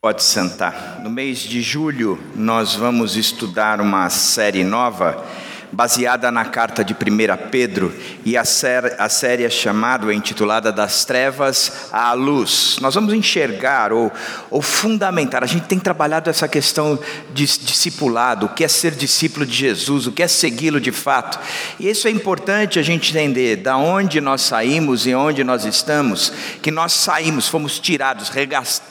Pode sentar. No mês de julho, nós vamos estudar uma série nova baseada na carta de 1 Pedro, e a, série, a série é chamada, é intitulada Das Trevas à Luz. Nós vamos enxergar ou, ou fundamentar, a gente tem trabalhado essa questão de discipulado, o que é ser discípulo de Jesus, o que é segui-lo de fato, e isso é importante a gente entender, da onde nós saímos e onde nós estamos, que nós saímos, fomos tirados,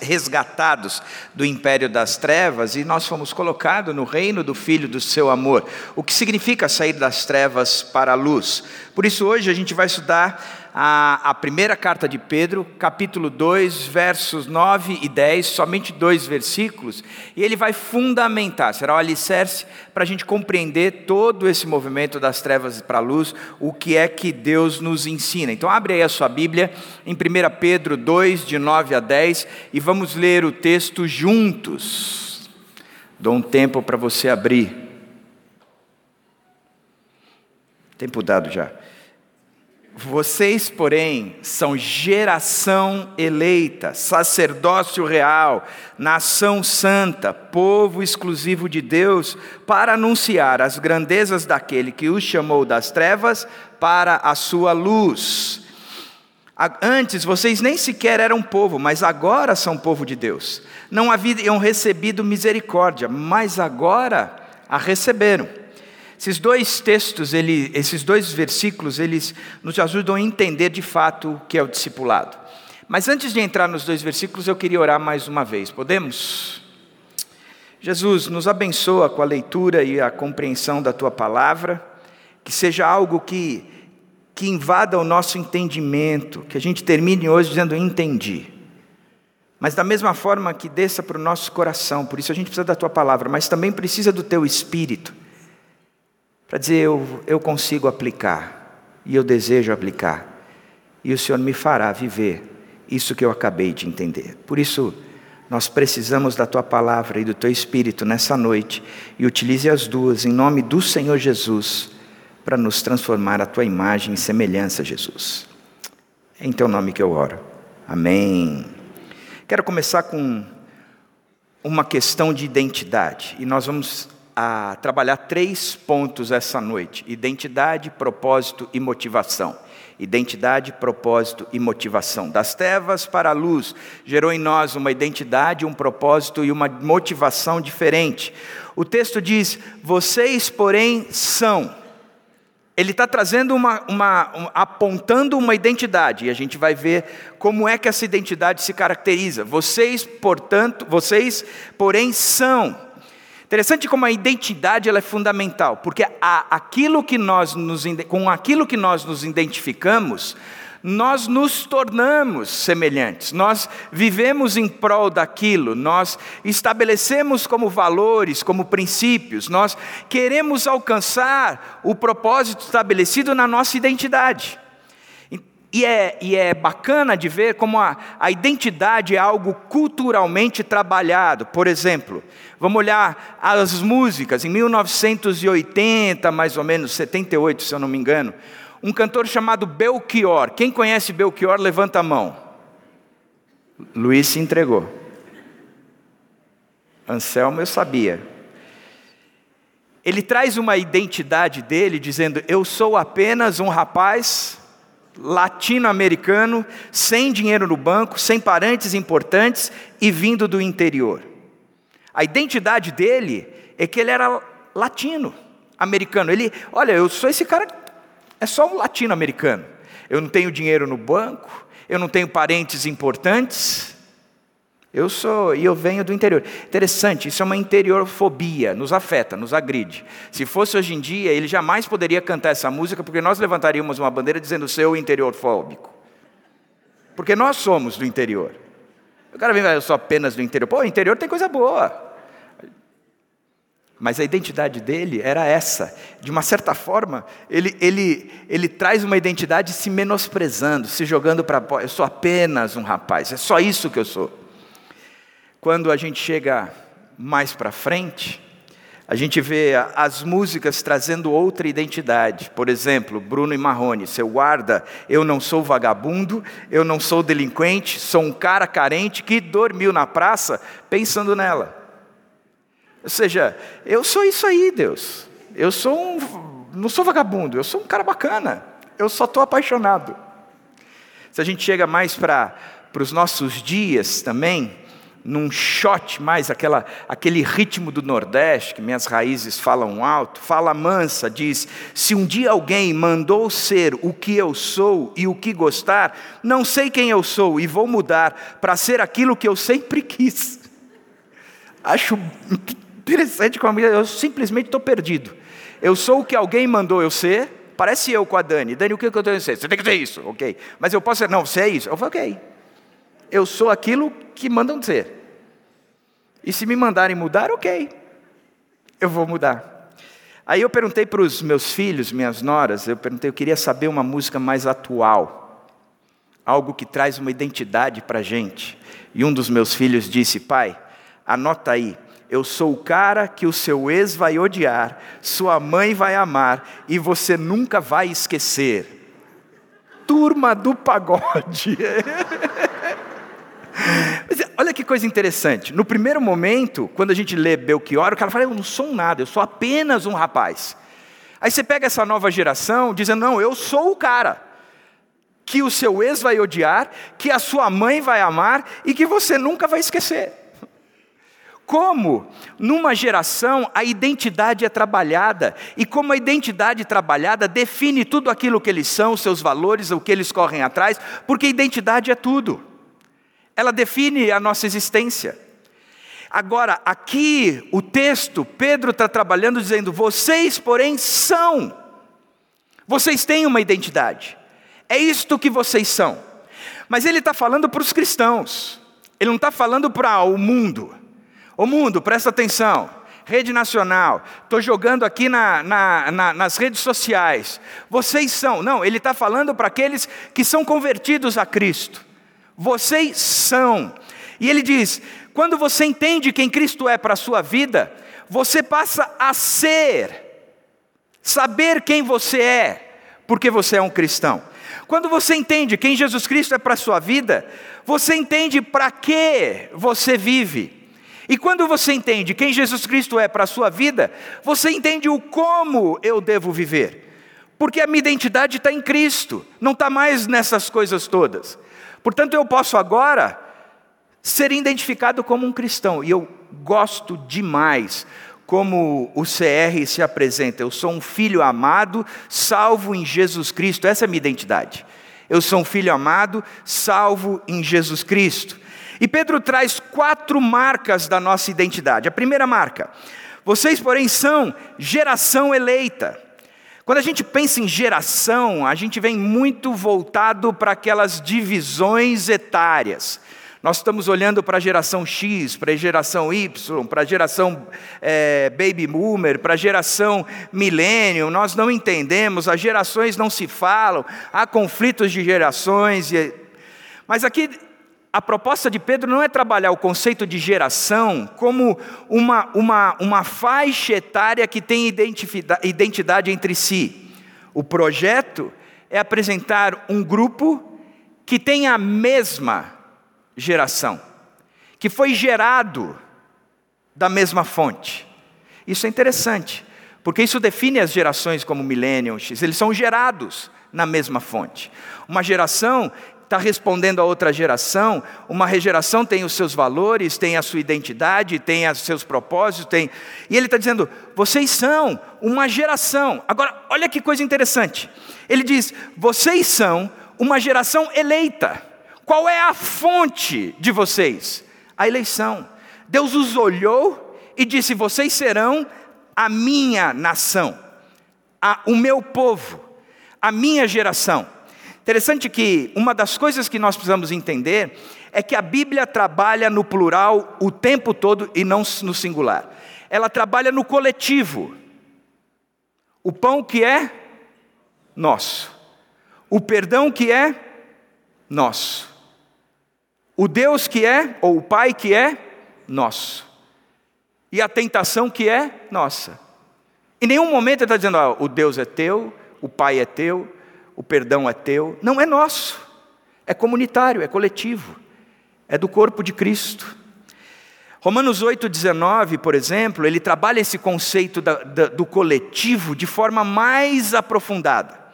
resgatados do império das trevas e nós fomos colocados no reino do Filho do seu amor, o que significa sair das trevas para a luz. Por isso, hoje a gente vai estudar a, a primeira carta de Pedro, capítulo 2, versos 9 e 10, somente dois versículos, e ele vai fundamentar, será o alicerce para a gente compreender todo esse movimento das trevas para a luz, o que é que Deus nos ensina. Então, abre aí a sua Bíblia em 1 Pedro 2, de 9 a 10, e vamos ler o texto juntos. Dou um tempo para você abrir. Tempo dado já. Vocês, porém, são geração eleita, sacerdócio real, nação santa, povo exclusivo de Deus, para anunciar as grandezas daquele que os chamou das trevas para a sua luz. Antes vocês nem sequer eram povo, mas agora são povo de Deus. Não haviam recebido misericórdia, mas agora a receberam. Esses dois textos, ele, esses dois versículos, eles nos ajudam a entender de fato o que é o discipulado. Mas antes de entrar nos dois versículos, eu queria orar mais uma vez. Podemos? Jesus, nos abençoa com a leitura e a compreensão da tua palavra, que seja algo que, que invada o nosso entendimento, que a gente termine hoje dizendo entendi. Mas da mesma forma que desça para o nosso coração, por isso a gente precisa da tua palavra, mas também precisa do teu espírito para dizer: eu, eu consigo aplicar, e eu desejo aplicar, e o Senhor me fará viver isso que eu acabei de entender. Por isso, nós precisamos da tua palavra e do teu espírito nessa noite, e utilize as duas em nome do Senhor Jesus, para nos transformar a tua imagem e semelhança, Jesus. É em teu nome que eu oro. Amém. Quero começar com uma questão de identidade, e nós vamos a trabalhar três pontos essa noite: identidade, propósito e motivação. Identidade, propósito e motivação. Das trevas para a luz, gerou em nós uma identidade, um propósito e uma motivação diferente. O texto diz: vocês, porém, são. Ele está trazendo uma, uma um, apontando uma identidade, e a gente vai ver como é que essa identidade se caracteriza. Vocês, portanto, vocês, porém, são. Interessante como a identidade ela é fundamental, porque a, aquilo que nós nos, com aquilo que nós nos identificamos, nós nos tornamos semelhantes, nós vivemos em prol daquilo, nós estabelecemos como valores, como princípios, nós queremos alcançar o propósito estabelecido na nossa identidade. E é, e é bacana de ver como a, a identidade é algo culturalmente trabalhado. Por exemplo, vamos olhar as músicas. Em 1980, mais ou menos, 78, se eu não me engano, um cantor chamado Belchior. Quem conhece Belchior, levanta a mão. Luiz se entregou. Anselmo, eu sabia. Ele traz uma identidade dele, dizendo: Eu sou apenas um rapaz latino-americano, sem dinheiro no banco, sem parentes importantes e vindo do interior. A identidade dele é que ele era latino, americano. Ele, olha, eu sou esse cara, é só um latino-americano. Eu não tenho dinheiro no banco, eu não tenho parentes importantes, eu sou, e eu venho do interior. Interessante, isso é uma interiorfobia, nos afeta, nos agride. Se fosse hoje em dia, ele jamais poderia cantar essa música, porque nós levantaríamos uma bandeira dizendo seu interiorfóbico. Porque nós somos do interior. O cara vem, eu sou apenas do interior. Pô, o interior tem coisa boa. Mas a identidade dele era essa. De uma certa forma, ele, ele, ele traz uma identidade se menosprezando, se jogando para. Eu sou apenas um rapaz, é só isso que eu sou. Quando a gente chega mais para frente, A gente vê as músicas trazendo outra identidade. Por exemplo, Bruno e Marrone, seu guarda, eu não sou vagabundo, eu não sou delinquente, sou um cara carente que dormiu na praça pensando nela. Ou seja, eu sou isso aí, Deus. Eu sou um, não sou vagabundo, eu sou um cara bacana. Eu só estou apaixonado. Se a gente chega mais para os nossos dias também, num shot mais aquela, aquele ritmo do Nordeste, que minhas raízes falam alto, fala mansa, diz: se um dia alguém mandou ser o que eu sou e o que gostar, não sei quem eu sou e vou mudar para ser aquilo que eu sempre quis. Acho interessante como eu simplesmente estou perdido. Eu sou o que alguém mandou eu ser, parece eu com a Dani. Dani, o que eu tenho que ser? Você tem que ser isso, ok. Mas eu posso ser, não, você é isso. Eu falei, ok. Eu sou aquilo que mandam ser. E se me mandarem mudar, ok, eu vou mudar. Aí eu perguntei para os meus filhos, minhas noras, eu perguntei, eu queria saber uma música mais atual, algo que traz uma identidade para a gente. E um dos meus filhos disse, pai, anota aí, eu sou o cara que o seu ex vai odiar, sua mãe vai amar e você nunca vai esquecer. Turma do pagode. olha que coisa interessante. No primeiro momento, quando a gente lê Belchior, o cara fala: Eu não sou nada, eu sou apenas um rapaz. Aí você pega essa nova geração dizendo: Não, eu sou o cara. Que o seu ex vai odiar, que a sua mãe vai amar e que você nunca vai esquecer. Como numa geração a identidade é trabalhada, e como a identidade trabalhada define tudo aquilo que eles são, seus valores, o que eles correm atrás, porque identidade é tudo ela define a nossa existência. Agora, aqui o texto, Pedro está trabalhando dizendo: vocês, porém, são, vocês têm uma identidade, é isto que vocês são. Mas ele está falando para os cristãos, ele não está falando para o mundo. O mundo, presta atenção, rede nacional, estou jogando aqui na, na, na, nas redes sociais, vocês são, não, ele está falando para aqueles que são convertidos a Cristo. Vocês são. E ele diz: quando você entende quem Cristo é para a sua vida, você passa a ser, saber quem você é, porque você é um cristão. Quando você entende quem Jesus Cristo é para a sua vida, você entende para que você vive. E quando você entende quem Jesus Cristo é para a sua vida, você entende o como eu devo viver. Porque a minha identidade está em Cristo, não está mais nessas coisas todas. Portanto, eu posso agora ser identificado como um cristão, e eu gosto demais como o CR se apresenta. Eu sou um filho amado, salvo em Jesus Cristo, essa é a minha identidade. Eu sou um filho amado, salvo em Jesus Cristo. E Pedro traz quatro marcas da nossa identidade. A primeira marca, vocês, porém, são geração eleita. Quando a gente pensa em geração, a gente vem muito voltado para aquelas divisões etárias. Nós estamos olhando para a geração X, para a geração Y, para a geração é, Baby Boomer, para a geração Millennium. Nós não entendemos, as gerações não se falam, há conflitos de gerações. Mas aqui a proposta de Pedro não é trabalhar o conceito de geração como uma, uma, uma faixa etária que tem identidade entre si. O projeto é apresentar um grupo que tem a mesma geração, que foi gerado da mesma fonte. Isso é interessante, porque isso define as gerações como millennials, eles são gerados na mesma fonte. Uma geração está respondendo a outra geração. Uma geração tem os seus valores, tem a sua identidade, tem os seus propósitos, tem. E ele está dizendo: vocês são uma geração. Agora, olha que coisa interessante. Ele diz: vocês são uma geração eleita. Qual é a fonte de vocês? A eleição. Deus os olhou e disse: vocês serão a minha nação, a, o meu povo, a minha geração. Interessante que uma das coisas que nós precisamos entender é que a Bíblia trabalha no plural o tempo todo e não no singular. Ela trabalha no coletivo. O pão que é nosso. O perdão que é nosso. O Deus que é, ou o Pai que é nosso. e a tentação que é nossa. Em nenhum momento ele está dizendo, ah, o Deus é teu, o Pai é teu, o perdão é teu. Não é nosso, é comunitário, é coletivo, é do corpo de Cristo. Romanos 8,19, por exemplo, ele trabalha esse conceito da, da, do coletivo de forma mais aprofundada.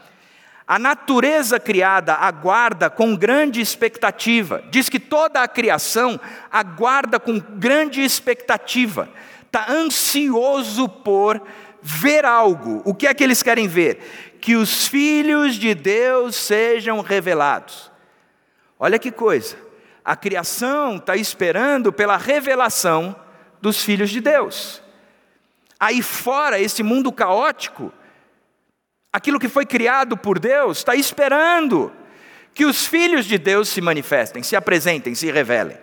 A natureza criada aguarda com grande expectativa. Diz que toda a criação aguarda com grande expectativa. Está ansioso por ver algo. O que é que eles querem ver? Que os filhos de Deus sejam revelados. Olha que coisa. A criação está esperando pela revelação dos filhos de Deus. Aí fora, esse mundo caótico, aquilo que foi criado por Deus está esperando que os filhos de Deus se manifestem, se apresentem, se revelem.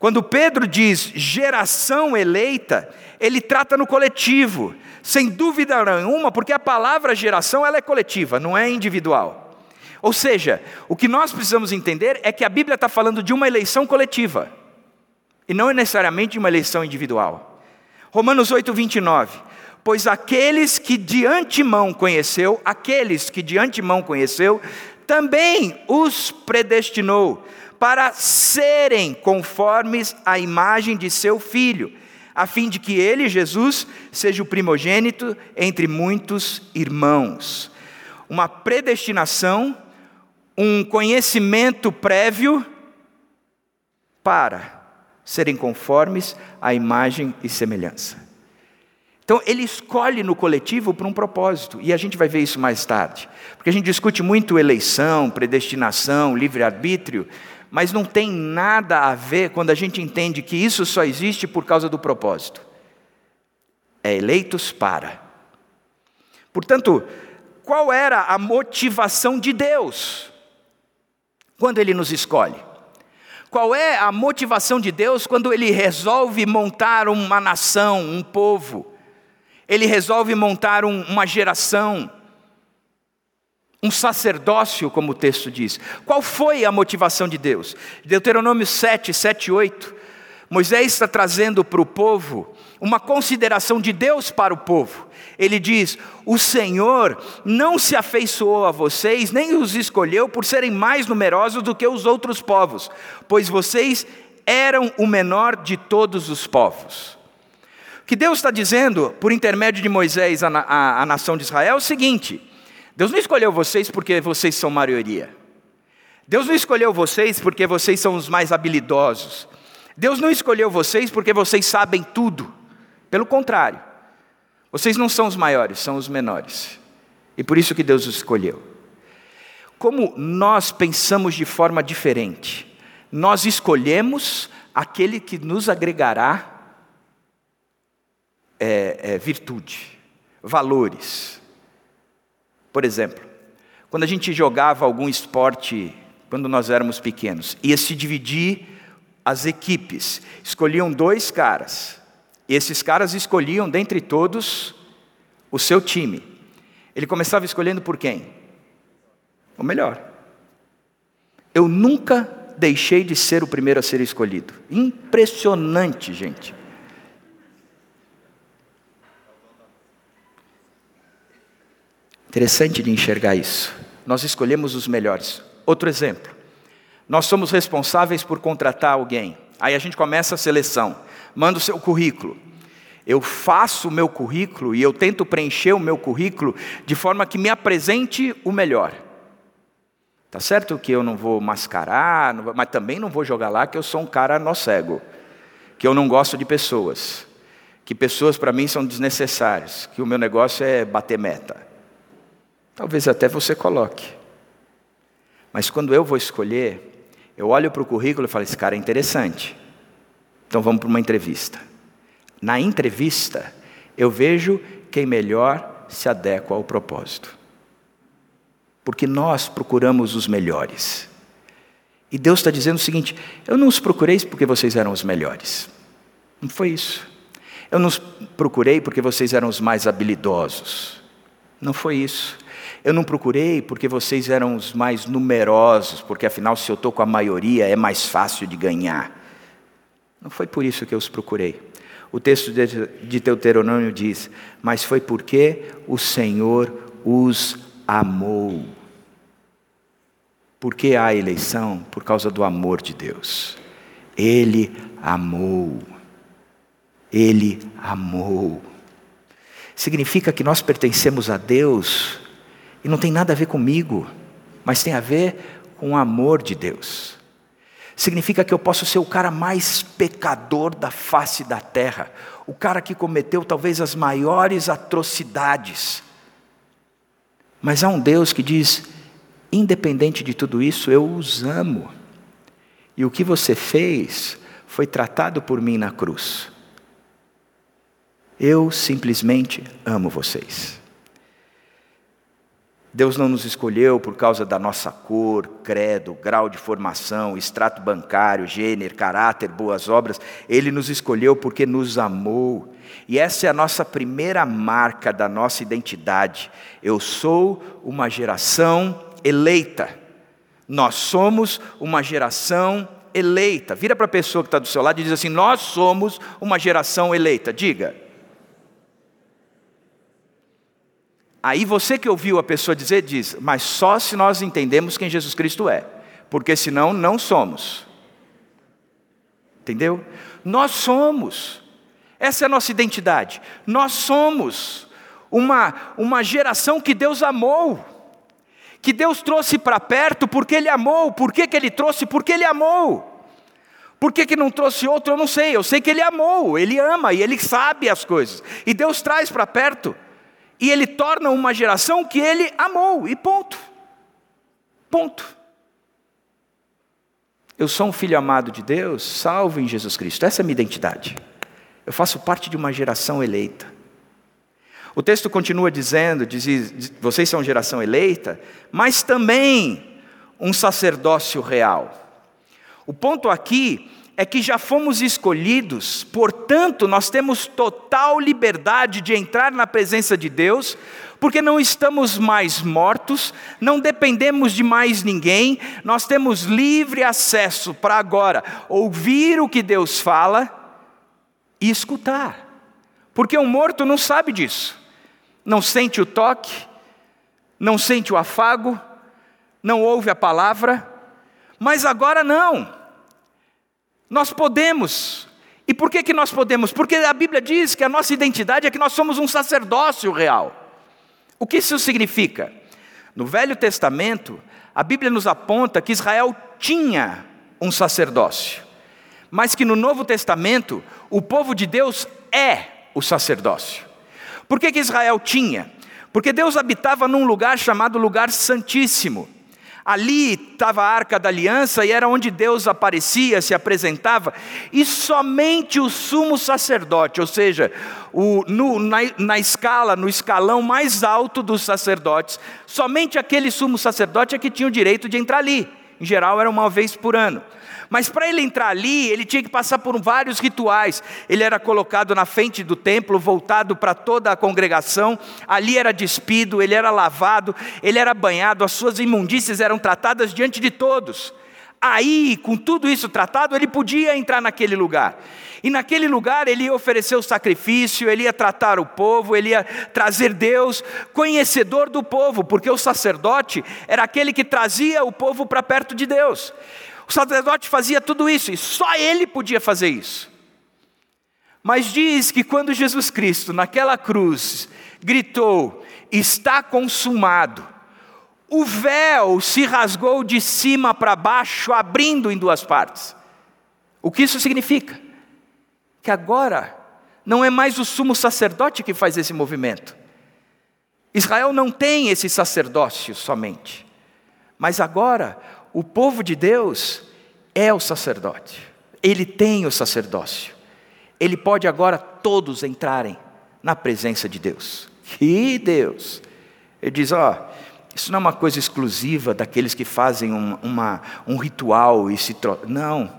Quando Pedro diz geração eleita, ele trata no coletivo, sem dúvida nenhuma, porque a palavra geração ela é coletiva, não é individual. Ou seja, o que nós precisamos entender é que a Bíblia está falando de uma eleição coletiva, e não necessariamente de uma eleição individual. Romanos 8, 29 pois aqueles que de antemão conheceu, aqueles que de antemão conheceu, também os predestinou para serem conformes à imagem de seu filho, a fim de que ele, Jesus, seja o primogênito entre muitos irmãos. Uma predestinação, um conhecimento prévio para serem conformes à imagem e semelhança. Então, ele escolhe no coletivo por um propósito, e a gente vai ver isso mais tarde. Porque a gente discute muito eleição, predestinação, livre-arbítrio, mas não tem nada a ver quando a gente entende que isso só existe por causa do propósito. É eleitos para. Portanto, qual era a motivação de Deus quando ele nos escolhe? Qual é a motivação de Deus quando ele resolve montar uma nação, um povo? ele resolve montar um, uma geração, um sacerdócio, como o texto diz. Qual foi a motivação de Deus? Deuteronômio 7, 7 e 8. Moisés está trazendo para o povo uma consideração de Deus para o povo. Ele diz: O Senhor não se afeiçoou a vocês, nem os escolheu por serem mais numerosos do que os outros povos, pois vocês eram o menor de todos os povos que Deus está dizendo, por intermédio de Moisés, à, nação de Israel, é o seguinte: Deus não escolheu vocês porque vocês são maioria. Deus não escolheu vocês porque vocês são os mais habilidosos. Deus não escolheu vocês porque vocês sabem tudo. Pelo contrário, vocês não são os maiores, são os menores. E por isso que Deus os escolheu. Como nós pensamos de forma diferente, nós escolhemos aquele que nos agregará é, é, virtude, valores. Por exemplo, quando a gente jogava algum esporte, quando nós éramos pequenos, ia se dividir as equipes, escolhiam dois caras, esses caras escolhiam dentre todos o seu time. Ele começava escolhendo por quem? O melhor. Eu nunca deixei de ser o primeiro a ser escolhido. Impressionante, gente. Interessante de enxergar isso. Nós escolhemos os melhores. Outro exemplo. Nós somos responsáveis por contratar alguém. Aí a gente começa a seleção. Manda o seu currículo. Eu faço o meu currículo e eu tento preencher o meu currículo de forma que me apresente o melhor. Tá certo que eu não vou mascarar, mas também não vou jogar lá que eu sou um cara nó cego, que eu não gosto de pessoas, que pessoas para mim são desnecessárias, que o meu negócio é bater meta. Talvez até você coloque. Mas quando eu vou escolher, eu olho para o currículo e falo: esse cara é interessante. Então vamos para uma entrevista. Na entrevista, eu vejo quem melhor se adequa ao propósito. Porque nós procuramos os melhores. E Deus está dizendo o seguinte: eu não os procurei porque vocês eram os melhores. Não foi isso. Eu não os procurei porque vocês eram os mais habilidosos. Não foi isso. Eu não procurei porque vocês eram os mais numerosos, porque afinal, se eu estou com a maioria, é mais fácil de ganhar. Não foi por isso que eu os procurei. O texto de Deuteronômio diz: Mas foi porque o Senhor os amou. Por que há eleição? Por causa do amor de Deus. Ele amou. Ele amou. Significa que nós pertencemos a Deus e não tem nada a ver comigo, mas tem a ver com o amor de Deus. Significa que eu posso ser o cara mais pecador da face da terra, o cara que cometeu talvez as maiores atrocidades. Mas há um Deus que diz: independente de tudo isso, eu os amo. E o que você fez foi tratado por mim na cruz. Eu simplesmente amo vocês. Deus não nos escolheu por causa da nossa cor, credo, grau de formação, extrato bancário, gênero, caráter, boas obras. Ele nos escolheu porque nos amou. E essa é a nossa primeira marca da nossa identidade. Eu sou uma geração eleita. Nós somos uma geração eleita. Vira para a pessoa que está do seu lado e diz assim: Nós somos uma geração eleita. Diga. Aí você que ouviu a pessoa dizer, diz, mas só se nós entendemos quem Jesus Cristo é, porque senão não somos. Entendeu? Nós somos, essa é a nossa identidade. Nós somos uma, uma geração que Deus amou, que Deus trouxe para perto porque Ele amou. Por que, Ele trouxe? Porque Ele amou. Por que, que não trouxe outro? Eu não sei. Eu sei que Ele amou, Ele ama e Ele sabe as coisas. E Deus traz para perto e ele torna uma geração que ele amou, e ponto. Ponto. Eu sou um filho amado de Deus, salvo em Jesus Cristo. Essa é a minha identidade. Eu faço parte de uma geração eleita. O texto continua dizendo: diz, vocês são geração eleita, mas também um sacerdócio real. O ponto aqui é que já fomos escolhidos, portanto, nós temos total liberdade de entrar na presença de Deus, porque não estamos mais mortos, não dependemos de mais ninguém, nós temos livre acesso para agora ouvir o que Deus fala e escutar, porque um morto não sabe disso, não sente o toque, não sente o afago, não ouve a palavra, mas agora não. Nós podemos. E por que, que nós podemos? Porque a Bíblia diz que a nossa identidade é que nós somos um sacerdócio real. O que isso significa? No Velho Testamento, a Bíblia nos aponta que Israel tinha um sacerdócio, mas que no Novo Testamento o povo de Deus é o sacerdócio. Por que, que Israel tinha? Porque Deus habitava num lugar chamado Lugar Santíssimo. Ali estava a arca da aliança e era onde Deus aparecia, se apresentava, e somente o sumo sacerdote, ou seja, o, no, na, na escala, no escalão mais alto dos sacerdotes, somente aquele sumo sacerdote é que tinha o direito de entrar ali. Em geral, era uma vez por ano. Mas para ele entrar ali, ele tinha que passar por vários rituais. Ele era colocado na frente do templo, voltado para toda a congregação. Ali era despido, ele era lavado, ele era banhado, as suas imundícias eram tratadas diante de todos. Aí, com tudo isso tratado, ele podia entrar naquele lugar. E naquele lugar ele ia oferecer o sacrifício, ele ia tratar o povo, ele ia trazer Deus, conhecedor do povo, porque o sacerdote era aquele que trazia o povo para perto de Deus. O sacerdote fazia tudo isso e só ele podia fazer isso. Mas diz que quando Jesus Cristo, naquela cruz, gritou: Está consumado, o véu se rasgou de cima para baixo, abrindo em duas partes. O que isso significa? Que agora não é mais o sumo sacerdote que faz esse movimento. Israel não tem esse sacerdócio somente, mas agora o povo de Deus é o sacerdote, ele tem o sacerdócio, ele pode agora todos entrarem na presença de Deus. Que Deus! Ele diz: ó, isso não é uma coisa exclusiva daqueles que fazem um, uma, um ritual e se trocam. Não,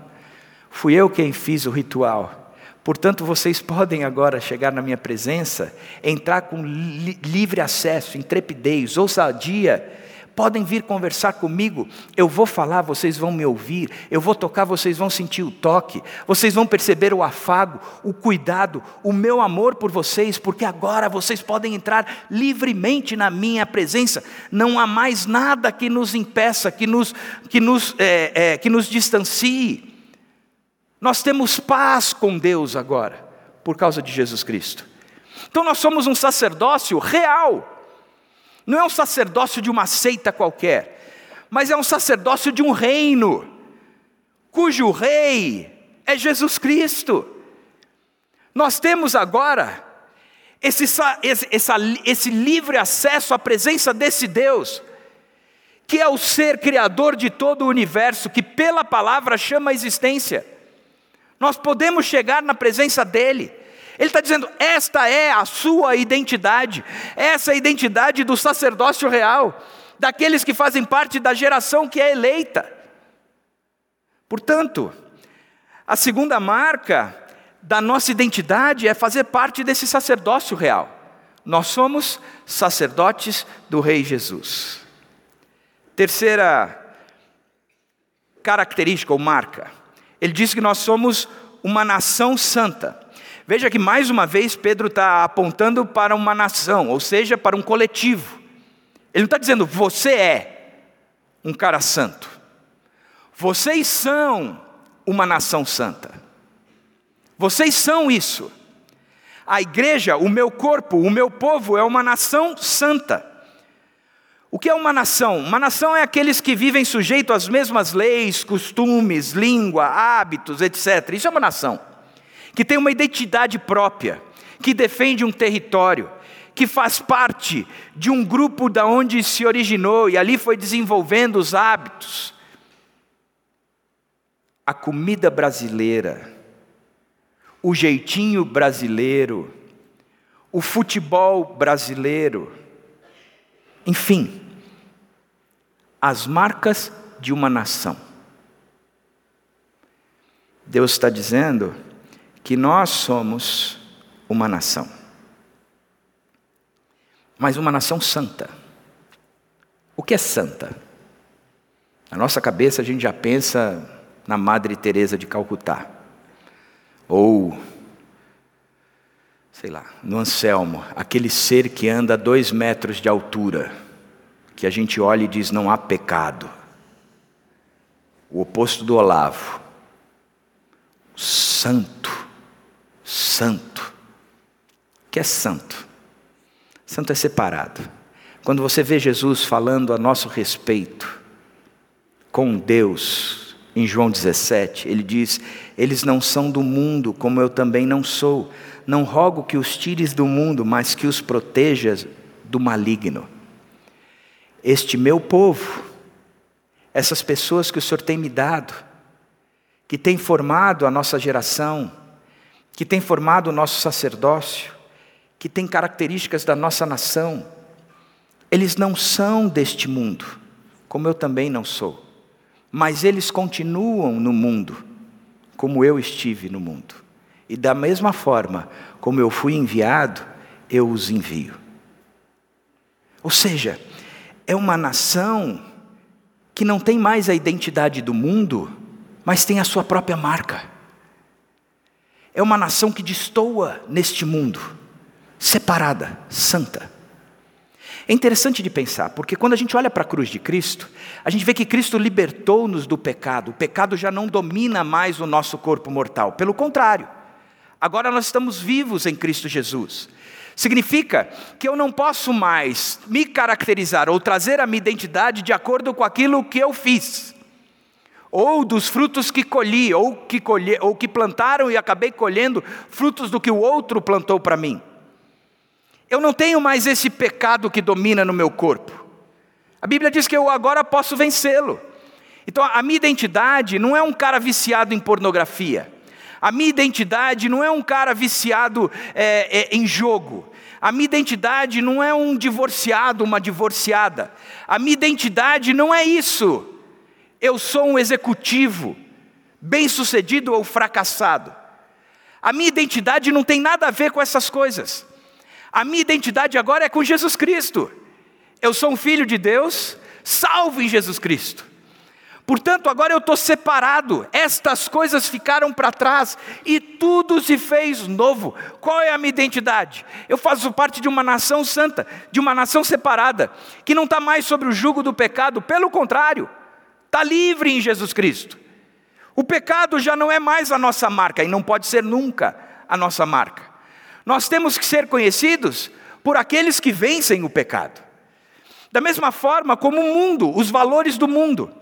fui eu quem fiz o ritual. Portanto, vocês podem agora chegar na minha presença, entrar com li livre acesso, intrepidez, ousadia, podem vir conversar comigo, eu vou falar, vocês vão me ouvir, eu vou tocar, vocês vão sentir o toque, vocês vão perceber o afago, o cuidado, o meu amor por vocês, porque agora vocês podem entrar livremente na minha presença, não há mais nada que nos impeça, que nos, que nos, é, é, que nos distancie. Nós temos paz com Deus agora, por causa de Jesus Cristo. Então nós somos um sacerdócio real. Não é um sacerdócio de uma seita qualquer, mas é um sacerdócio de um reino, cujo rei é Jesus Cristo. Nós temos agora esse, esse, essa, esse livre acesso à presença desse Deus, que é o ser criador de todo o universo, que pela palavra chama a existência. Nós podemos chegar na presença dEle. Ele está dizendo: esta é a sua identidade, essa é a identidade do sacerdócio real, daqueles que fazem parte da geração que é eleita. Portanto, a segunda marca da nossa identidade é fazer parte desse sacerdócio real. Nós somos sacerdotes do Rei Jesus. Terceira característica ou marca, ele diz que nós somos uma nação santa. Veja que mais uma vez Pedro está apontando para uma nação, ou seja, para um coletivo. Ele não está dizendo você é um cara santo. Vocês são uma nação santa. Vocês são isso. A igreja, o meu corpo, o meu povo é uma nação santa. O que é uma nação? Uma nação é aqueles que vivem sujeito às mesmas leis, costumes, língua, hábitos, etc. Isso é uma nação que tem uma identidade própria, que defende um território, que faz parte de um grupo da onde se originou e ali foi desenvolvendo os hábitos. A comida brasileira, o jeitinho brasileiro, o futebol brasileiro, enfim, as marcas de uma nação. Deus está dizendo que nós somos uma nação, mas uma nação santa. O que é santa? Na nossa cabeça a gente já pensa na Madre Teresa de Calcutá, ou sei lá, no Anselmo, aquele ser que anda dois metros de altura, que a gente olha e diz não há pecado. O oposto do Olavo, santo santo. O que é santo? Santo é separado. Quando você vê Jesus falando a nosso respeito com Deus, em João 17, ele diz: Eles não são do mundo, como eu também não sou. Não rogo que os tires do mundo, mas que os protejas do maligno. Este meu povo, essas pessoas que o Senhor tem me dado, que tem formado a nossa geração, que tem formado o nosso sacerdócio, que tem características da nossa nação, eles não são deste mundo, como eu também não sou, mas eles continuam no mundo, como eu estive no mundo. E da mesma forma como eu fui enviado, eu os envio. Ou seja, é uma nação que não tem mais a identidade do mundo, mas tem a sua própria marca é uma nação que destoa neste mundo, separada, santa. É interessante de pensar, porque quando a gente olha para a cruz de Cristo, a gente vê que Cristo libertou-nos do pecado. O pecado já não domina mais o nosso corpo mortal. Pelo contrário, agora nós estamos vivos em Cristo Jesus. Significa que eu não posso mais me caracterizar ou trazer a minha identidade de acordo com aquilo que eu fiz ou dos frutos que colhi, ou que, colhi, ou que plantaram e acabei colhendo frutos do que o outro plantou para mim. Eu não tenho mais esse pecado que domina no meu corpo. A Bíblia diz que eu agora posso vencê-lo. Então a minha identidade não é um cara viciado em pornografia. A minha identidade não é um cara viciado é, é, em jogo. A minha identidade não é um divorciado, uma divorciada. A minha identidade não é isso eu sou um executivo, bem-sucedido ou fracassado. A minha identidade não tem nada a ver com essas coisas. A minha identidade agora é com Jesus Cristo. Eu sou um filho de Deus, salvo em Jesus Cristo. Portanto, agora eu estou separado, estas coisas ficaram para trás e tudo se fez novo. Qual é a minha identidade? Eu faço parte de uma nação santa, de uma nação separada, que não está mais sobre o jugo do pecado, pelo contrário, está livre em Jesus Cristo. O pecado já não é mais a nossa marca e não pode ser nunca a nossa marca. Nós temos que ser conhecidos por aqueles que vencem o pecado. Da mesma forma como o mundo, os valores do mundo.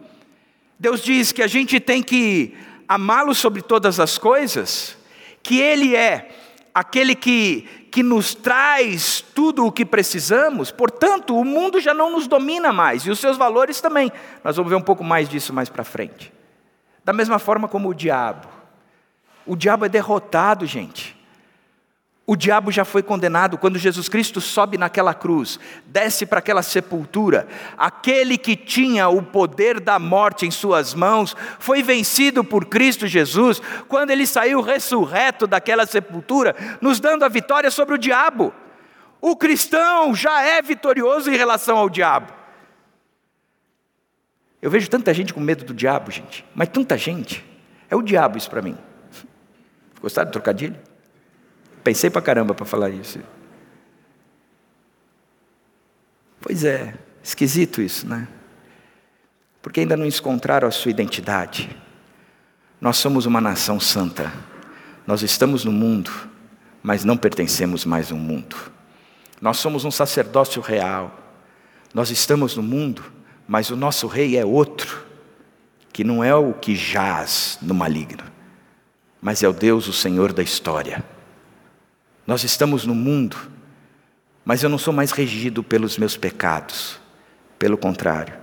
Deus diz que a gente tem que amá-lo sobre todas as coisas, que Ele é aquele que, que nos traz tudo o que precisamos, portanto, o mundo já não nos domina mais, e os seus valores também. Nós vamos ver um pouco mais disso mais para frente. Da mesma forma como o diabo. O diabo é derrotado, gente. O diabo já foi condenado quando Jesus Cristo sobe naquela cruz, desce para aquela sepultura. Aquele que tinha o poder da morte em suas mãos foi vencido por Cristo Jesus quando ele saiu ressurreto daquela sepultura, nos dando a vitória sobre o diabo. O cristão já é vitorioso em relação ao diabo. Eu vejo tanta gente com medo do diabo, gente, mas tanta gente. É o diabo isso para mim. Gostaram do trocadilho? Pensei pra caramba para falar isso. Pois é, esquisito isso, né? Porque ainda não encontraram a sua identidade. Nós somos uma nação santa. Nós estamos no mundo, mas não pertencemos mais ao mundo. Nós somos um sacerdócio real. Nós estamos no mundo, mas o nosso rei é outro, que não é o que jaz no maligno, mas é o Deus, o Senhor da história. Nós estamos no mundo, mas eu não sou mais regido pelos meus pecados. Pelo contrário,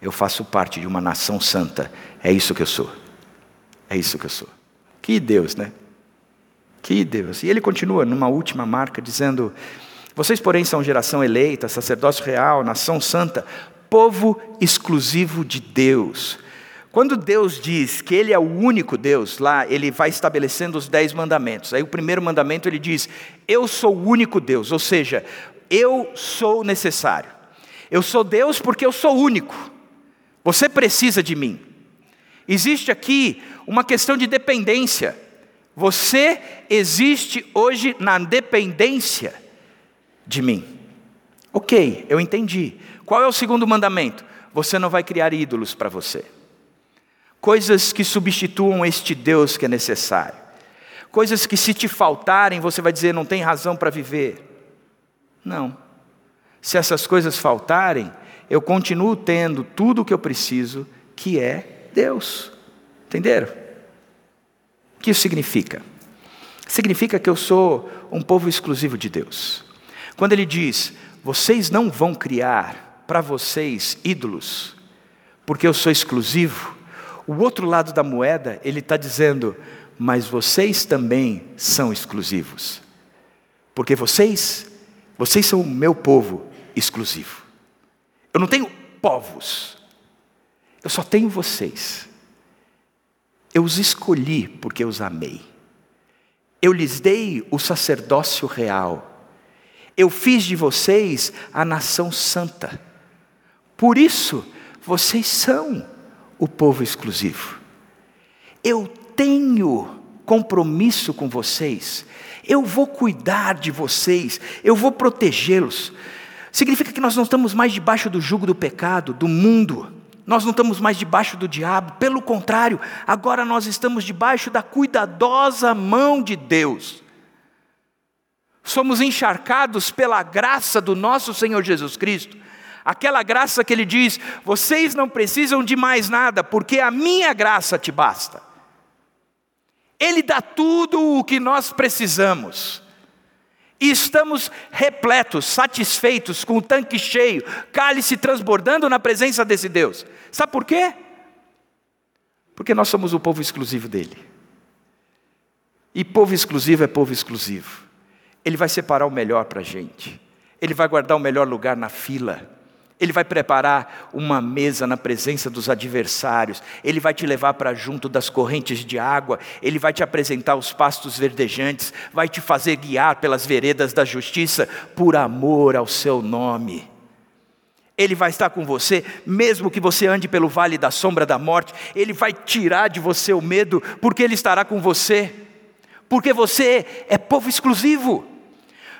eu faço parte de uma nação santa. É isso que eu sou. É isso que eu sou. Que Deus, né? Que Deus. E ele continua numa última marca dizendo: Vocês, porém, são geração eleita, sacerdócio real, nação santa, povo exclusivo de Deus quando Deus diz que Ele é o único Deus, lá Ele vai estabelecendo os dez mandamentos. Aí o primeiro mandamento ele diz: Eu sou o único Deus, ou seja, eu sou necessário. Eu sou Deus porque eu sou único. Você precisa de mim. Existe aqui uma questão de dependência. Você existe hoje na dependência de mim. Ok, eu entendi. Qual é o segundo mandamento? Você não vai criar ídolos para você coisas que substituam este Deus que é necessário, coisas que se te faltarem você vai dizer não tem razão para viver. Não. Se essas coisas faltarem, eu continuo tendo tudo o que eu preciso, que é Deus. Entenderam? O que isso significa? Significa que eu sou um povo exclusivo de Deus. Quando ele diz: "Vocês não vão criar para vocês ídolos, porque eu sou exclusivo", o outro lado da moeda, ele está dizendo, mas vocês também são exclusivos. Porque vocês, vocês são o meu povo exclusivo. Eu não tenho povos, eu só tenho vocês. Eu os escolhi porque eu os amei. Eu lhes dei o sacerdócio real. Eu fiz de vocês a nação santa. Por isso, vocês são o povo exclusivo. Eu tenho compromisso com vocês, eu vou cuidar de vocês, eu vou protegê-los. Significa que nós não estamos mais debaixo do jugo do pecado, do mundo, nós não estamos mais debaixo do diabo, pelo contrário, agora nós estamos debaixo da cuidadosa mão de Deus. Somos encharcados pela graça do nosso Senhor Jesus Cristo aquela graça que ele diz: vocês não precisam de mais nada, porque a minha graça te basta. Ele dá tudo o que nós precisamos. E estamos repletos, satisfeitos, com o tanque cheio, cálice transbordando na presença desse Deus. Sabe por quê? Porque nós somos o povo exclusivo dele. E povo exclusivo é povo exclusivo. Ele vai separar o melhor para a gente. Ele vai guardar o melhor lugar na fila. Ele vai preparar uma mesa na presença dos adversários, ele vai te levar para junto das correntes de água, ele vai te apresentar os pastos verdejantes, vai te fazer guiar pelas veredas da justiça, por amor ao seu nome. Ele vai estar com você, mesmo que você ande pelo vale da sombra da morte, Ele vai tirar de você o medo, porque Ele estará com você, porque você é povo exclusivo.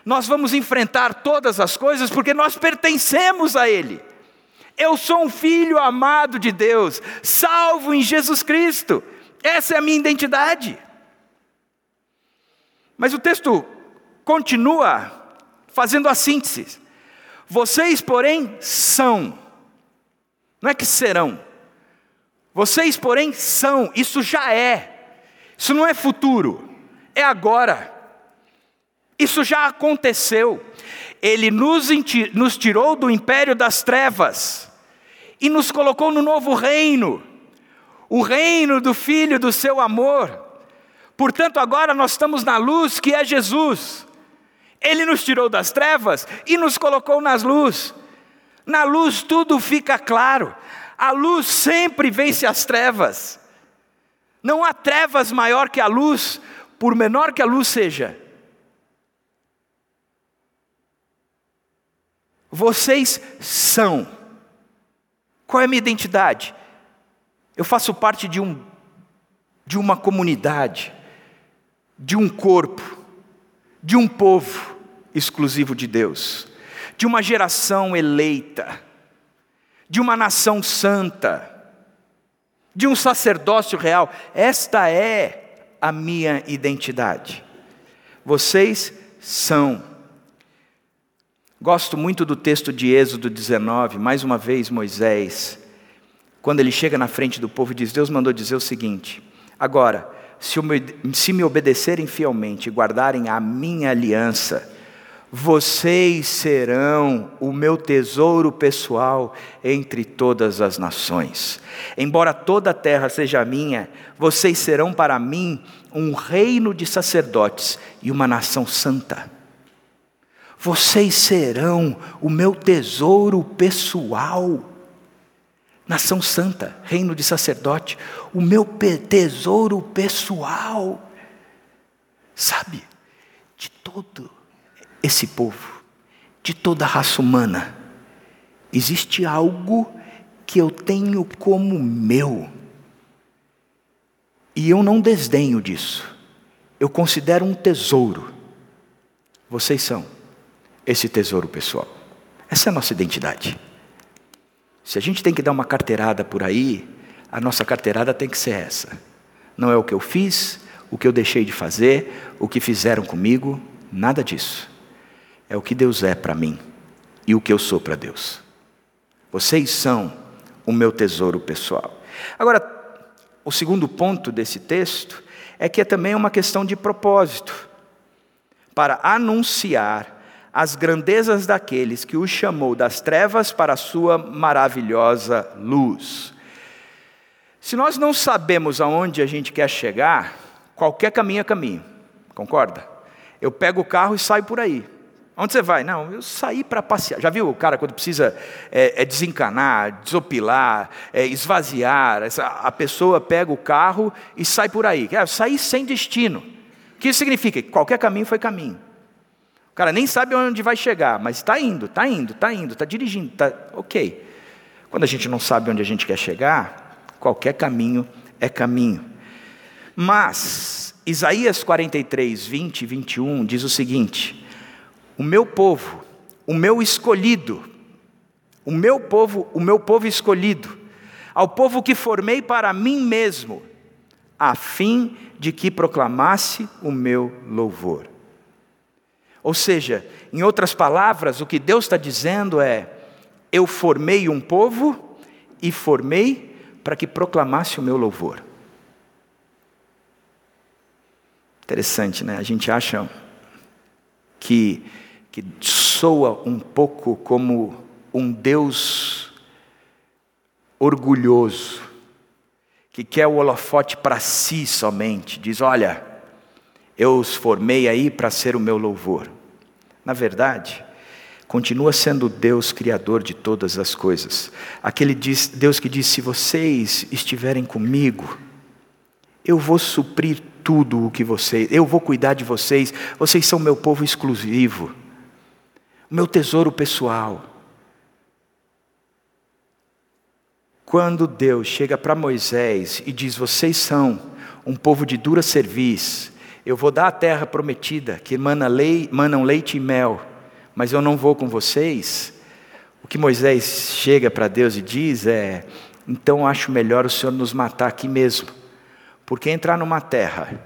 Nós vamos enfrentar todas as coisas porque nós pertencemos a Ele. Eu sou um filho amado de Deus, salvo em Jesus Cristo. Essa é a minha identidade. Mas o texto continua fazendo a síntese. Vocês, porém, são. Não é que serão. Vocês, porém, são. Isso já é. Isso não é futuro. É agora. Isso já aconteceu. Ele nos, nos tirou do império das trevas e nos colocou no novo reino o reino do Filho do seu amor. Portanto, agora nós estamos na luz que é Jesus. Ele nos tirou das trevas e nos colocou nas luz. Na luz tudo fica claro. A luz sempre vence as trevas. Não há trevas maior que a luz, por menor que a luz seja. Vocês são. Qual é a minha identidade? Eu faço parte de um de uma comunidade, de um corpo de um povo exclusivo de Deus, de uma geração eleita, de uma nação santa, de um sacerdócio real. Esta é a minha identidade. Vocês são. Gosto muito do texto de Êxodo 19, mais uma vez Moisés, quando ele chega na frente do povo e diz: Deus mandou dizer o seguinte: agora, se me obedecerem fielmente e guardarem a minha aliança, vocês serão o meu tesouro pessoal entre todas as nações. Embora toda a terra seja minha, vocês serão para mim um reino de sacerdotes e uma nação santa. Vocês serão o meu tesouro pessoal nação santa, reino de sacerdote, o meu tesouro pessoal. Sabe, de todo esse povo, de toda a raça humana, existe algo que eu tenho como meu. E eu não desdenho disso. Eu considero um tesouro. Vocês são esse tesouro pessoal. Essa é a nossa identidade. Se a gente tem que dar uma carteirada por aí, a nossa carteirada tem que ser essa. Não é o que eu fiz, o que eu deixei de fazer, o que fizeram comigo, nada disso. É o que Deus é para mim e o que eu sou para Deus. Vocês são o meu tesouro pessoal. Agora, o segundo ponto desse texto é que é também uma questão de propósito para anunciar as grandezas daqueles que o chamou das trevas para a sua maravilhosa luz. Se nós não sabemos aonde a gente quer chegar, qualquer caminho é caminho, concorda? Eu pego o carro e saio por aí. Onde você vai? Não, eu saí para passear. Já viu o cara quando precisa é, é desencanar, desopilar, é, esvaziar? Essa, a pessoa pega o carro e sai por aí. Quer sair sem destino. O que isso significa? Qualquer caminho foi caminho cara nem sabe onde vai chegar, mas está indo, está indo, está indo, está dirigindo, está ok. Quando a gente não sabe onde a gente quer chegar, qualquer caminho é caminho. Mas, Isaías 43, 20 e 21 diz o seguinte: O meu povo, o meu escolhido, o meu povo, o meu povo escolhido, ao povo que formei para mim mesmo, a fim de que proclamasse o meu louvor. Ou seja, em outras palavras, o que Deus está dizendo é: eu formei um povo e formei para que proclamasse o meu louvor. Interessante, né? A gente acha que, que soa um pouco como um Deus orgulhoso, que quer o holofote para si somente. Diz: Olha, eu os formei aí para ser o meu louvor. Na verdade, continua sendo Deus criador de todas as coisas. Aquele Deus que diz: se vocês estiverem comigo, eu vou suprir tudo o que vocês, eu vou cuidar de vocês, vocês são meu povo exclusivo, meu tesouro pessoal. Quando Deus chega para Moisés e diz: Vocês são um povo de dura cerviz, eu vou dar a terra prometida, que mana lei, manam leite e mel, mas eu não vou com vocês. O que Moisés chega para Deus e diz é: Então acho melhor o Senhor nos matar aqui mesmo, porque entrar numa terra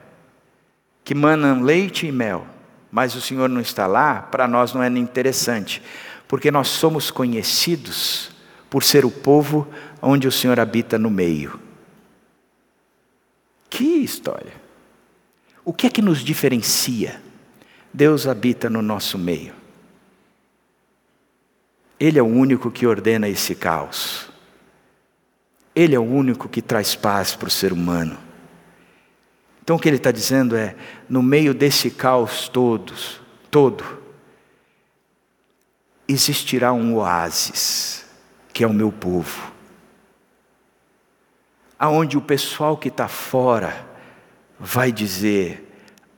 que manam leite e mel, mas o Senhor não está lá, para nós não é interessante, porque nós somos conhecidos por ser o povo onde o Senhor habita no meio. Que história! O que é que nos diferencia? Deus habita no nosso meio. Ele é o único que ordena esse caos. Ele é o único que traz paz para o ser humano. Então o que ele está dizendo é: no meio desse caos todos, todo, existirá um oásis, que é o meu povo. Aonde o pessoal que está fora vai dizer: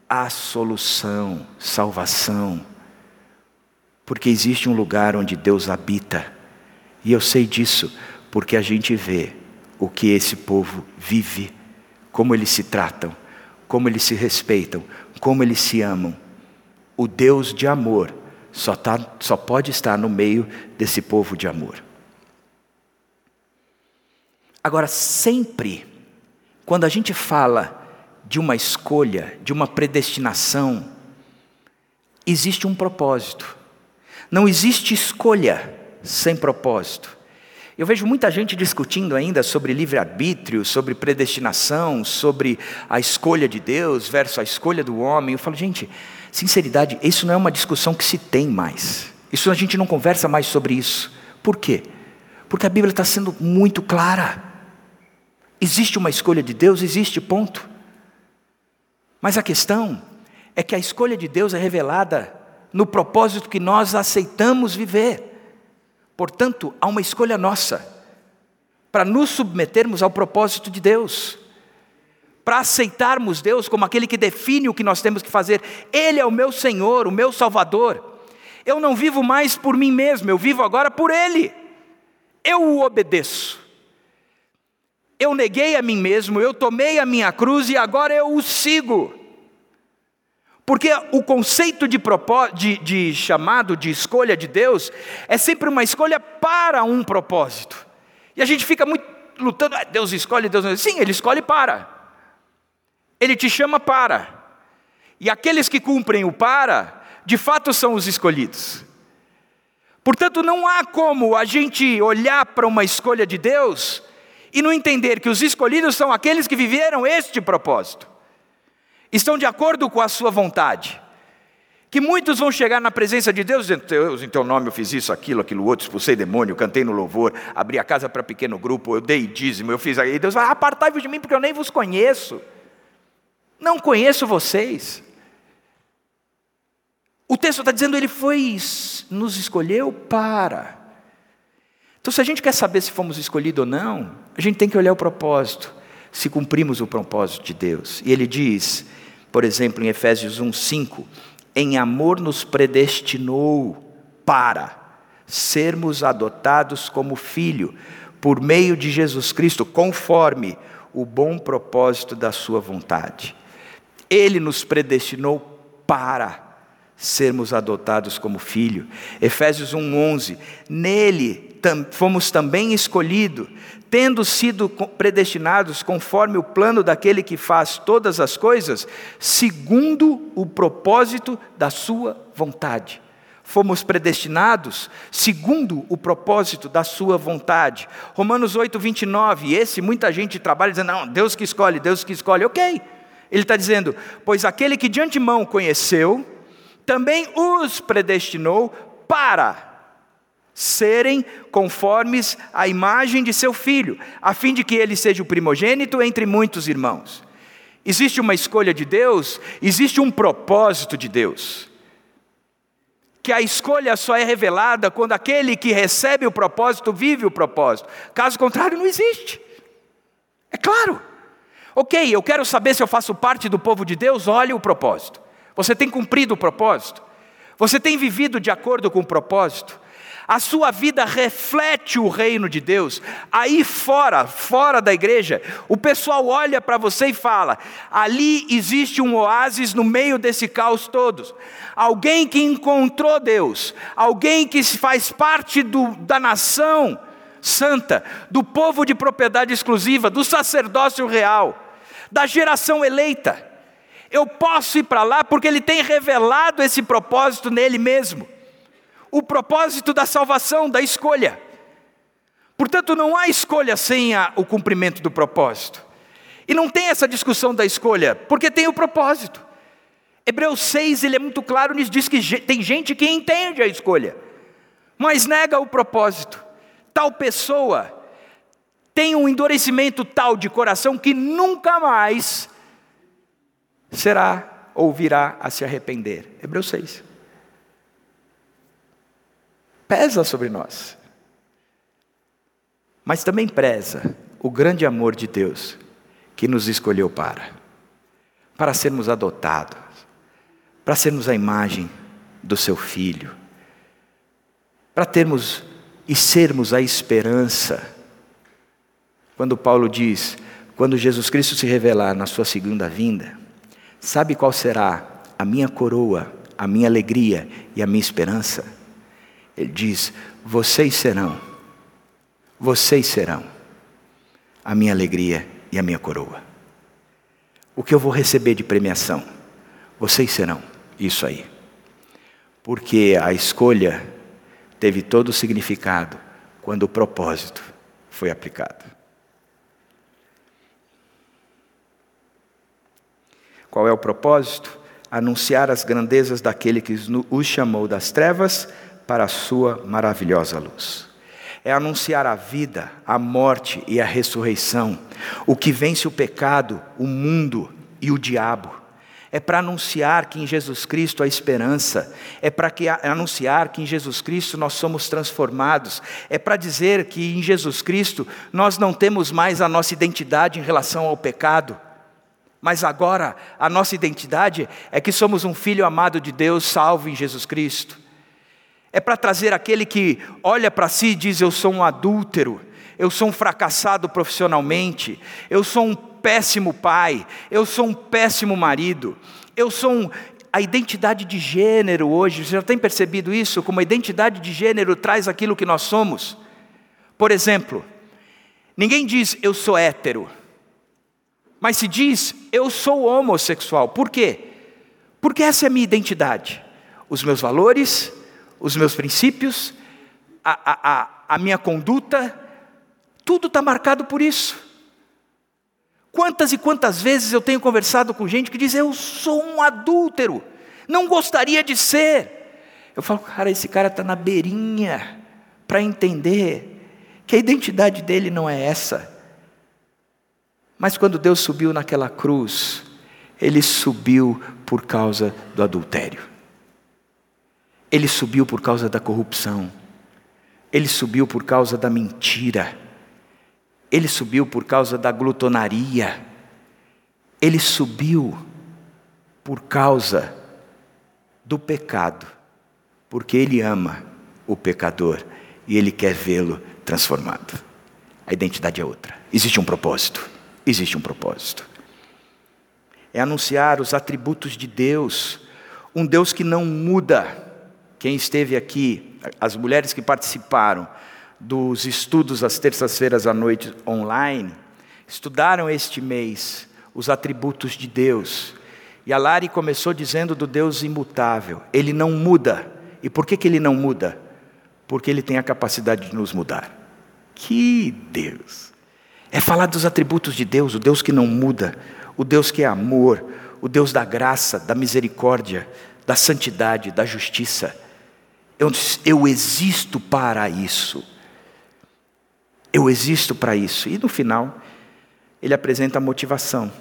há solução, salvação, porque existe um lugar onde Deus habita, e eu sei disso porque a gente vê o que esse povo vive, como eles se tratam como eles se respeitam, como eles se amam. O Deus de amor só, tá, só pode estar no meio desse povo de amor. Agora, sempre, quando a gente fala de uma escolha, de uma predestinação, existe um propósito. Não existe escolha sem propósito. Eu vejo muita gente discutindo ainda sobre livre-arbítrio, sobre predestinação, sobre a escolha de Deus versus a escolha do homem. Eu falo, gente, sinceridade, isso não é uma discussão que se tem mais. Isso a gente não conversa mais sobre isso. Por quê? Porque a Bíblia está sendo muito clara. Existe uma escolha de Deus, existe, ponto. Mas a questão é que a escolha de Deus é revelada no propósito que nós aceitamos viver. Portanto, há uma escolha nossa para nos submetermos ao propósito de Deus, para aceitarmos Deus como aquele que define o que nós temos que fazer. Ele é o meu Senhor, o meu Salvador. Eu não vivo mais por mim mesmo, eu vivo agora por Ele. Eu o obedeço. Eu neguei a mim mesmo, eu tomei a minha cruz e agora eu o sigo. Porque o conceito de, de, de, chamado, de escolha de Deus, é sempre uma escolha para um propósito. E a gente fica muito lutando, ah, Deus escolhe, Deus não. Sim, Ele escolhe para. Ele te chama para. E aqueles que cumprem o para, de fato são os escolhidos. Portanto, não há como a gente olhar para uma escolha de Deus e não entender que os escolhidos são aqueles que viveram este propósito estão de acordo com a sua vontade. Que muitos vão chegar na presença de Deus dizendo: Deus, em teu nome eu fiz isso, aquilo, aquilo outro, expulsei demônio, cantei no louvor, abri a casa para pequeno grupo, eu dei dízimo, eu fiz aí. Deus vai, apartai-vos de mim porque eu nem vos conheço. Não conheço vocês. O texto está dizendo, ele foi, nos escolheu para. Então, se a gente quer saber se fomos escolhidos ou não, a gente tem que olhar o propósito, se cumprimos o propósito de Deus. E ele diz: por exemplo, em Efésios 1:5, em amor nos predestinou para sermos adotados como filho por meio de Jesus Cristo, conforme o bom propósito da sua vontade. Ele nos predestinou para sermos adotados como filho. Efésios 1:11, nele fomos também escolhidos tendo sido predestinados conforme o plano daquele que faz todas as coisas, segundo o propósito da sua vontade. Fomos predestinados segundo o propósito da sua vontade. Romanos 8, 29, esse muita gente trabalha dizendo, não, Deus que escolhe, Deus que escolhe. Ok, ele está dizendo, pois aquele que de antemão conheceu, também os predestinou para serem conformes à imagem de seu filho, a fim de que ele seja o primogênito entre muitos irmãos. Existe uma escolha de Deus, existe um propósito de Deus. Que a escolha só é revelada quando aquele que recebe o propósito vive o propósito. Caso contrário, não existe. É claro. Ok, eu quero saber se eu faço parte do povo de Deus, olhe o propósito. Você tem cumprido o propósito? Você tem vivido de acordo com o propósito? A sua vida reflete o reino de Deus, aí fora, fora da igreja, o pessoal olha para você e fala: ali existe um oásis no meio desse caos todo. Alguém que encontrou Deus, alguém que faz parte do, da nação santa, do povo de propriedade exclusiva, do sacerdócio real, da geração eleita. Eu posso ir para lá porque Ele tem revelado esse propósito nele mesmo o propósito da salvação, da escolha. Portanto, não há escolha sem a, o cumprimento do propósito. E não tem essa discussão da escolha, porque tem o propósito. Hebreus 6, ele é muito claro nisso, diz que tem gente que entende a escolha, mas nega o propósito. Tal pessoa tem um endurecimento tal de coração que nunca mais será ou virá a se arrepender. Hebreus 6 pesa sobre nós. Mas também preza o grande amor de Deus que nos escolheu para, para sermos adotados, para sermos a imagem do seu filho, para termos e sermos a esperança. Quando Paulo diz, quando Jesus Cristo se revelar na sua segunda vinda, sabe qual será a minha coroa, a minha alegria e a minha esperança? Ele diz: Vocês serão, vocês serão a minha alegria e a minha coroa. O que eu vou receber de premiação? Vocês serão isso aí. Porque a escolha teve todo o significado quando o propósito foi aplicado. Qual é o propósito? Anunciar as grandezas daquele que os chamou das trevas para a sua maravilhosa luz. É anunciar a vida, a morte e a ressurreição, o que vence o pecado, o mundo e o diabo. É para anunciar que em Jesus Cristo há esperança, é para anunciar que em Jesus Cristo nós somos transformados, é para dizer que em Jesus Cristo nós não temos mais a nossa identidade em relação ao pecado, mas agora a nossa identidade é que somos um filho amado de Deus, salvo em Jesus Cristo é para trazer aquele que olha para si e diz: Eu sou um adúltero, eu sou um fracassado profissionalmente, eu sou um péssimo pai, eu sou um péssimo marido, eu sou um. A identidade de gênero hoje, você já tem percebido isso? Como a identidade de gênero traz aquilo que nós somos? Por exemplo, ninguém diz eu sou hétero, mas se diz eu sou homossexual. Por quê? Porque essa é a minha identidade. Os meus valores, os meus princípios, a, a, a minha conduta, tudo está marcado por isso. Quantas e quantas vezes eu tenho conversado com gente que diz: Eu sou um adúltero, não gostaria de ser. Eu falo, cara, esse cara está na beirinha para entender que a identidade dele não é essa. Mas quando Deus subiu naquela cruz, ele subiu por causa do adultério. Ele subiu por causa da corrupção. Ele subiu por causa da mentira. Ele subiu por causa da glutonaria. Ele subiu por causa do pecado, porque ele ama o pecador e ele quer vê-lo transformado. A identidade é outra. Existe um propósito. Existe um propósito. É anunciar os atributos de Deus, um Deus que não muda quem esteve aqui, as mulheres que participaram dos estudos às terças-feiras à noite online, estudaram este mês os atributos de Deus. E a Lari começou dizendo do Deus imutável. Ele não muda. E por que, que ele não muda? Porque ele tem a capacidade de nos mudar. Que Deus! É falar dos atributos de Deus, o Deus que não muda, o Deus que é amor, o Deus da graça, da misericórdia, da santidade, da justiça. Eu, eu existo para isso. Eu existo para isso. E no final, ele apresenta a motivação.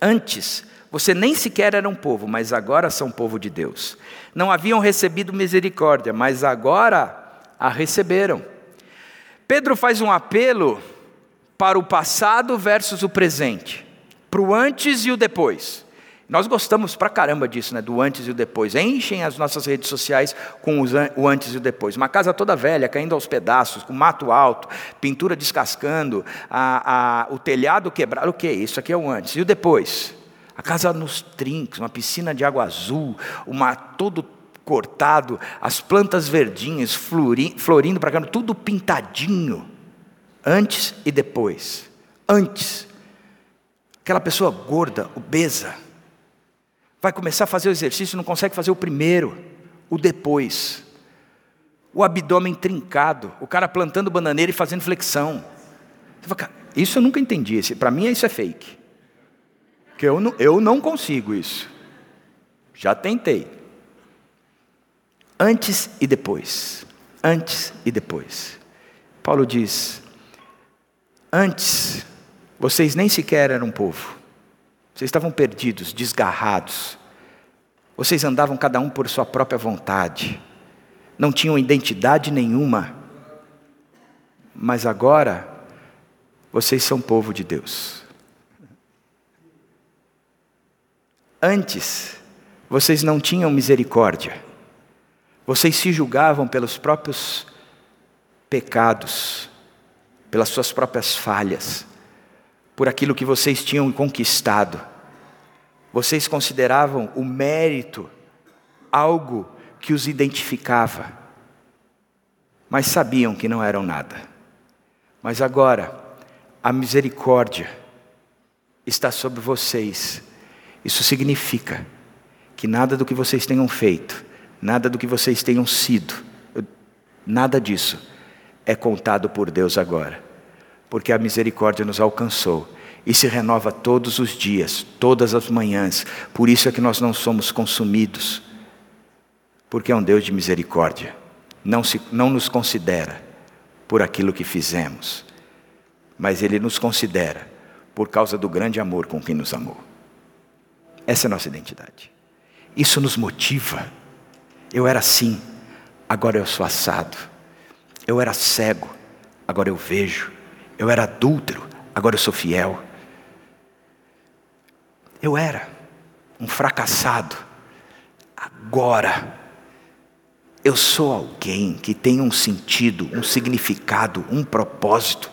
Antes, você nem sequer era um povo, mas agora são povo de Deus. Não haviam recebido misericórdia, mas agora a receberam. Pedro faz um apelo para o passado versus o presente, para o antes e o depois. Nós gostamos pra caramba disso, né? Do antes e o depois. Enchem as nossas redes sociais com o antes e o depois. Uma casa toda velha, caindo aos pedaços, com mato alto, pintura descascando, a, a, o telhado quebrado. O que? Isso aqui é o antes. E o depois? A casa nos trinques, uma piscina de água azul, uma todo cortado, as plantas verdinhas, florindo para cá, tudo pintadinho. Antes e depois. Antes. Aquela pessoa gorda, obesa Vai começar a fazer o exercício, não consegue fazer o primeiro, o depois. O abdômen trincado, o cara plantando bananeira e fazendo flexão. Fala, isso eu nunca entendi. Para mim, isso é fake. Que eu não, eu não consigo isso. Já tentei. Antes e depois. Antes e depois. Paulo diz: Antes, vocês nem sequer eram um povo. Vocês estavam perdidos, desgarrados. Vocês andavam cada um por sua própria vontade. Não tinham identidade nenhuma. Mas agora, vocês são povo de Deus. Antes, vocês não tinham misericórdia. Vocês se julgavam pelos próprios pecados, pelas suas próprias falhas por aquilo que vocês tinham conquistado. Vocês consideravam o mérito algo que os identificava, mas sabiam que não eram nada. Mas agora, a misericórdia está sobre vocês. Isso significa que nada do que vocês tenham feito, nada do que vocês tenham sido, nada disso é contado por Deus agora porque a misericórdia nos alcançou e se renova todos os dias, todas as manhãs. Por isso é que nós não somos consumidos, porque é um Deus de misericórdia. Não, se, não nos considera por aquilo que fizemos, mas Ele nos considera por causa do grande amor com quem nos amou. Essa é a nossa identidade. Isso nos motiva. Eu era assim, agora eu sou assado. Eu era cego, agora eu vejo. Eu era adúltero, agora eu sou fiel. Eu era um fracassado, agora eu sou alguém que tem um sentido, um significado, um propósito.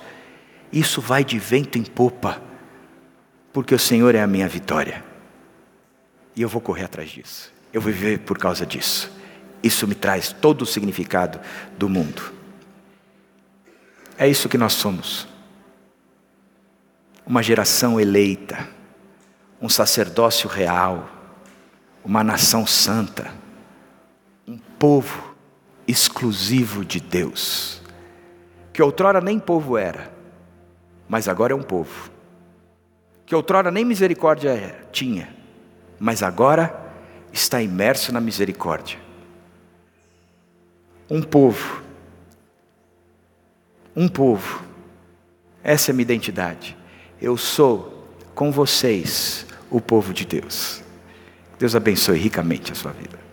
Isso vai de vento em popa, porque o Senhor é a minha vitória. E eu vou correr atrás disso. Eu vou viver por causa disso. Isso me traz todo o significado do mundo. É isso que nós somos uma geração eleita, um sacerdócio real, uma nação santa, um povo exclusivo de Deus, que outrora nem povo era, mas agora é um povo, que outrora nem misericórdia tinha, mas agora está imerso na misericórdia. Um povo, um povo, essa é a minha identidade. Eu sou com vocês o povo de Deus. Deus abençoe ricamente a sua vida.